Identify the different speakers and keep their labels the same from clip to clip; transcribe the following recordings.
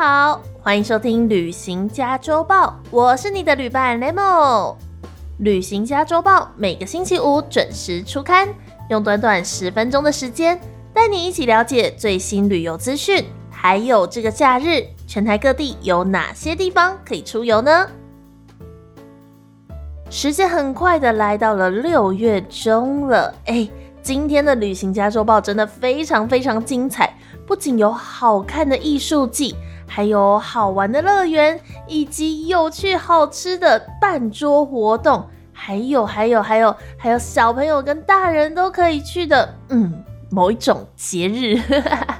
Speaker 1: 好，欢迎收听《旅行家周报》，我是你的旅伴 Lemo。《旅行家周报》每个星期五准时出刊，用短短十分钟的时间，带你一起了解最新旅游资讯，还有这个假日全台各地有哪些地方可以出游呢？时间很快的来到了六月中了，哎，今天的《旅行家周报》真的非常非常精彩。不仅有好看的艺术季，还有好玩的乐园，以及有趣好吃的半桌活动，还有还有还有还有小朋友跟大人都可以去的，嗯，某一种节日，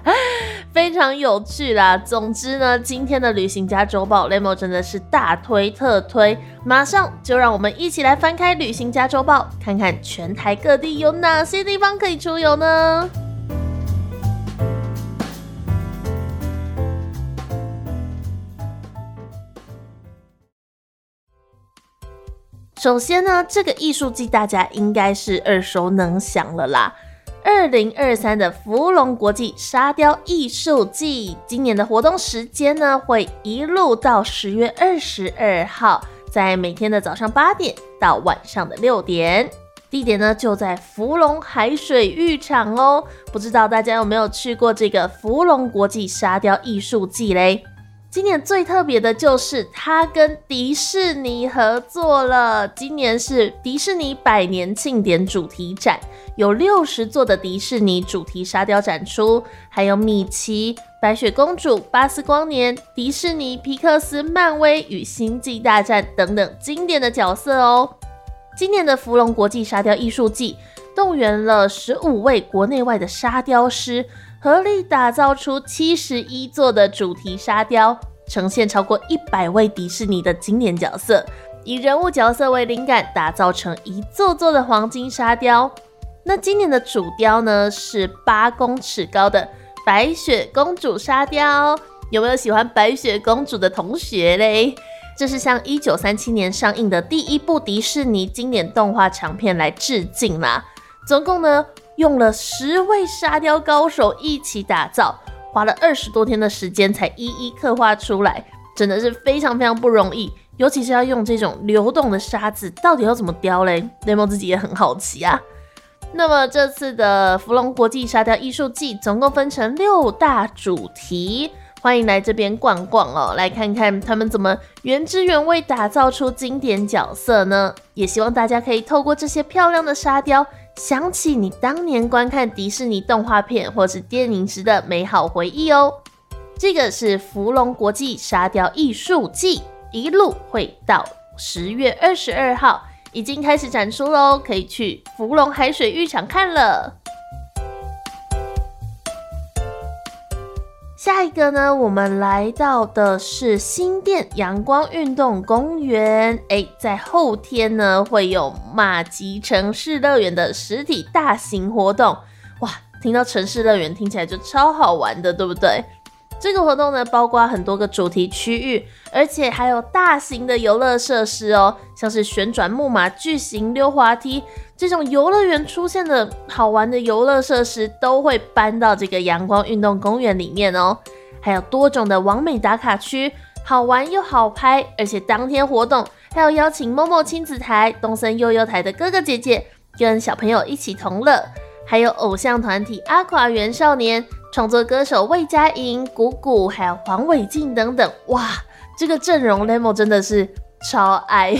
Speaker 1: 非常有趣啦。总之呢，今天的旅行家周报，Lemo 真的是大推特推，马上就让我们一起来翻开旅行家周报，看看全台各地有哪些地方可以出游呢？首先呢，这个艺术季大家应该是耳熟能详了啦。二零二三的芙蓉国际沙雕艺术季，今年的活动时间呢，会一路到十月二十二号，在每天的早上八点到晚上的六点，地点呢就在芙蓉海水浴场哦。不知道大家有没有去过这个芙蓉国际沙雕艺术季嘞？今年最特别的就是它跟迪士尼合作了。今年是迪士尼百年庆典主题展，有六十座的迪士尼主题沙雕展出，还有米奇、白雪公主、巴斯光年、迪士尼、皮克斯、漫威与星际大战等等经典的角色哦。今年的芙蓉国际沙雕艺术季动员了十五位国内外的沙雕师。合力打造出七十一座的主题沙雕，呈现超过一百位迪士尼的经典角色，以人物角色为灵感，打造成一座座的黄金沙雕。那今年的主雕呢，是八公尺高的白雪公主沙雕。有没有喜欢白雪公主的同学嘞？这是向一九三七年上映的第一部迪士尼经典动画长片来致敬啦。总共呢？用了十位沙雕高手一起打造，花了二十多天的时间才一一刻画出来，真的是非常非常不容易。尤其是要用这种流动的沙子，到底要怎么雕嘞？雷蒙自己也很好奇啊。那么这次的芙蓉国际沙雕艺术季总共分成六大主题，欢迎来这边逛逛哦，来看看他们怎么原汁原味打造出经典角色呢？也希望大家可以透过这些漂亮的沙雕。想起你当年观看迪士尼动画片或是电影时的美好回忆哦。这个是芙蓉国际沙雕艺术季，一路会到十月二十二号，已经开始展出喽，可以去芙蓉海水浴场看了。下一个呢，我们来到的是新店阳光运动公园。哎，在后天呢，会有马吉城市乐园的实体大型活动。哇，听到城市乐园听起来就超好玩的，对不对？这个活动呢，包括很多个主题区域，而且还有大型的游乐设施哦，像是旋转木马、巨型溜滑梯这种游乐园出现的好玩的游乐设施，都会搬到这个阳光运动公园里面哦。还有多种的完美打卡区，好玩又好拍，而且当天活动还有邀请某某亲子台、东森悠悠台的哥哥姐姐跟小朋友一起同乐，还有偶像团体阿垮元少年。创作歌手魏佳莹、谷谷，还有黄伟晋等等，哇，这个阵容 Lemo 真的是超爱，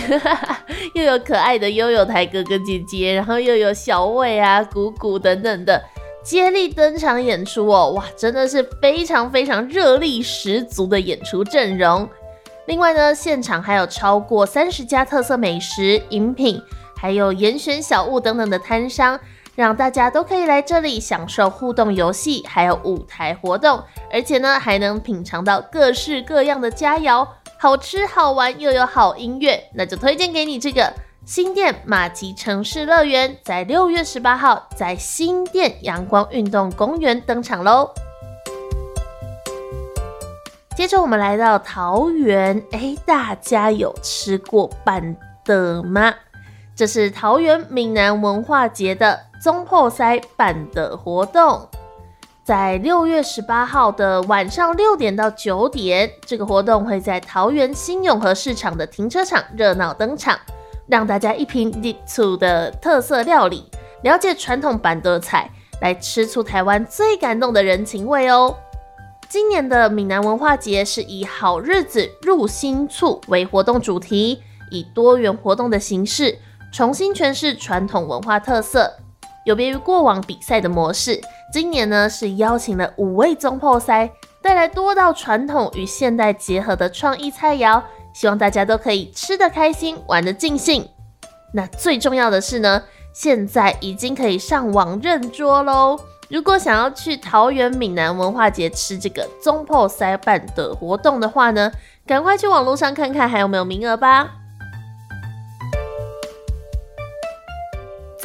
Speaker 1: 又有可爱的悠悠台哥哥姐姐，然后又有小魏啊、谷谷等等的接力登场演出哦，哇，真的是非常非常热力十足的演出阵容。另外呢，现场还有超过三十家特色美食、饮品，还有严选小物等等的摊商。让大家都可以来这里享受互动游戏，还有舞台活动，而且呢还能品尝到各式各样的佳肴，好吃好玩又有好音乐，那就推荐给你这个新店马吉城市乐园，在六月十八号在新店阳光运动公园登场喽。接着我们来到桃园，哎，大家有吃过板的吗？这是桃园闽南文化节的中破塞办的活动，在六月十八号的晚上六点到九点，这个活动会在桃园新永和市场的停车场热闹登场，让大家一品地醋的特色料理，了解传统板德菜，来吃出台湾最感动的人情味哦。今年的闽南文化节是以“好日子入新厝”为活动主题，以多元活动的形式，重新诠释传统文化特色，有别于过往比赛的模式。今年呢是邀请了五位中破塞，带来多道传统与现代结合的创意菜肴，希望大家都可以吃得开心，玩得尽兴。那最重要的是呢，现在已经可以上网认桌喽。如果想要去桃园闽南文化节吃这个中破塞办的活动的话呢，赶快去网络上看看还有没有名额吧。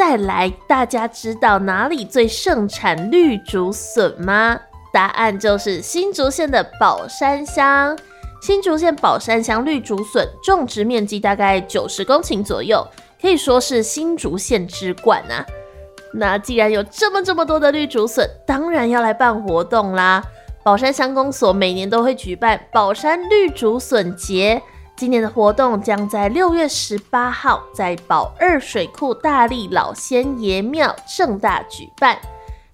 Speaker 1: 再来，大家知道哪里最盛产绿竹笋吗？答案就是新竹县的宝山乡。新竹县宝山乡绿竹笋种植面积大概九十公顷左右，可以说是新竹县之冠啊。那既然有这么这么多的绿竹笋，当然要来办活动啦。宝山乡公所每年都会举办宝山绿竹笋节。今年的活动将在六月十八号在宝二水库大力老仙爷庙盛大举办。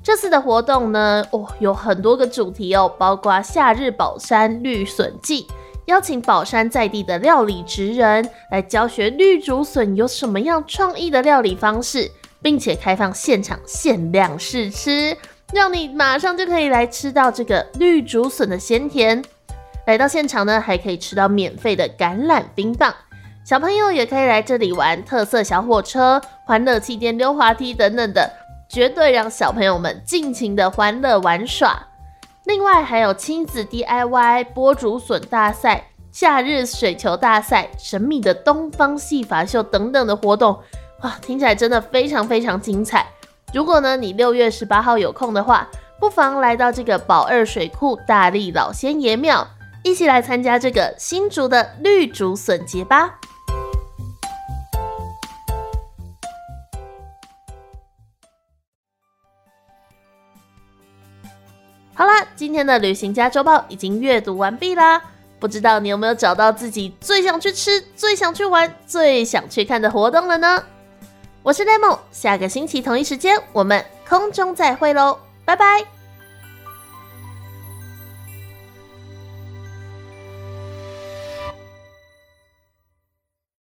Speaker 1: 这次的活动呢，哦，有很多个主题哦，包括夏日宝山绿笋季，邀请宝山在地的料理职人来教学绿竹笋有什么样创意的料理方式，并且开放现场限量试吃，让你马上就可以来吃到这个绿竹笋的鲜甜。来到现场呢，还可以吃到免费的橄榄冰棒，小朋友也可以来这里玩特色小火车、欢乐气垫、溜滑梯等等的，绝对让小朋友们尽情的欢乐玩耍。另外还有亲子 DIY 剥竹笋大赛、夏日水球大赛、神秘的东方戏法秀等等的活动，哇，听起来真的非常非常精彩。如果呢你六月十八号有空的话，不妨来到这个宝二水库大力老仙爷庙。一起来参加这个新竹的绿竹笋节吧！好啦，今天的旅行家周报已经阅读完毕啦。不知道你有没有找到自己最想去吃、最想去玩、最想去看的活动了呢？我是 Lemon，下个星期同一时间我们空中再会喽，拜拜。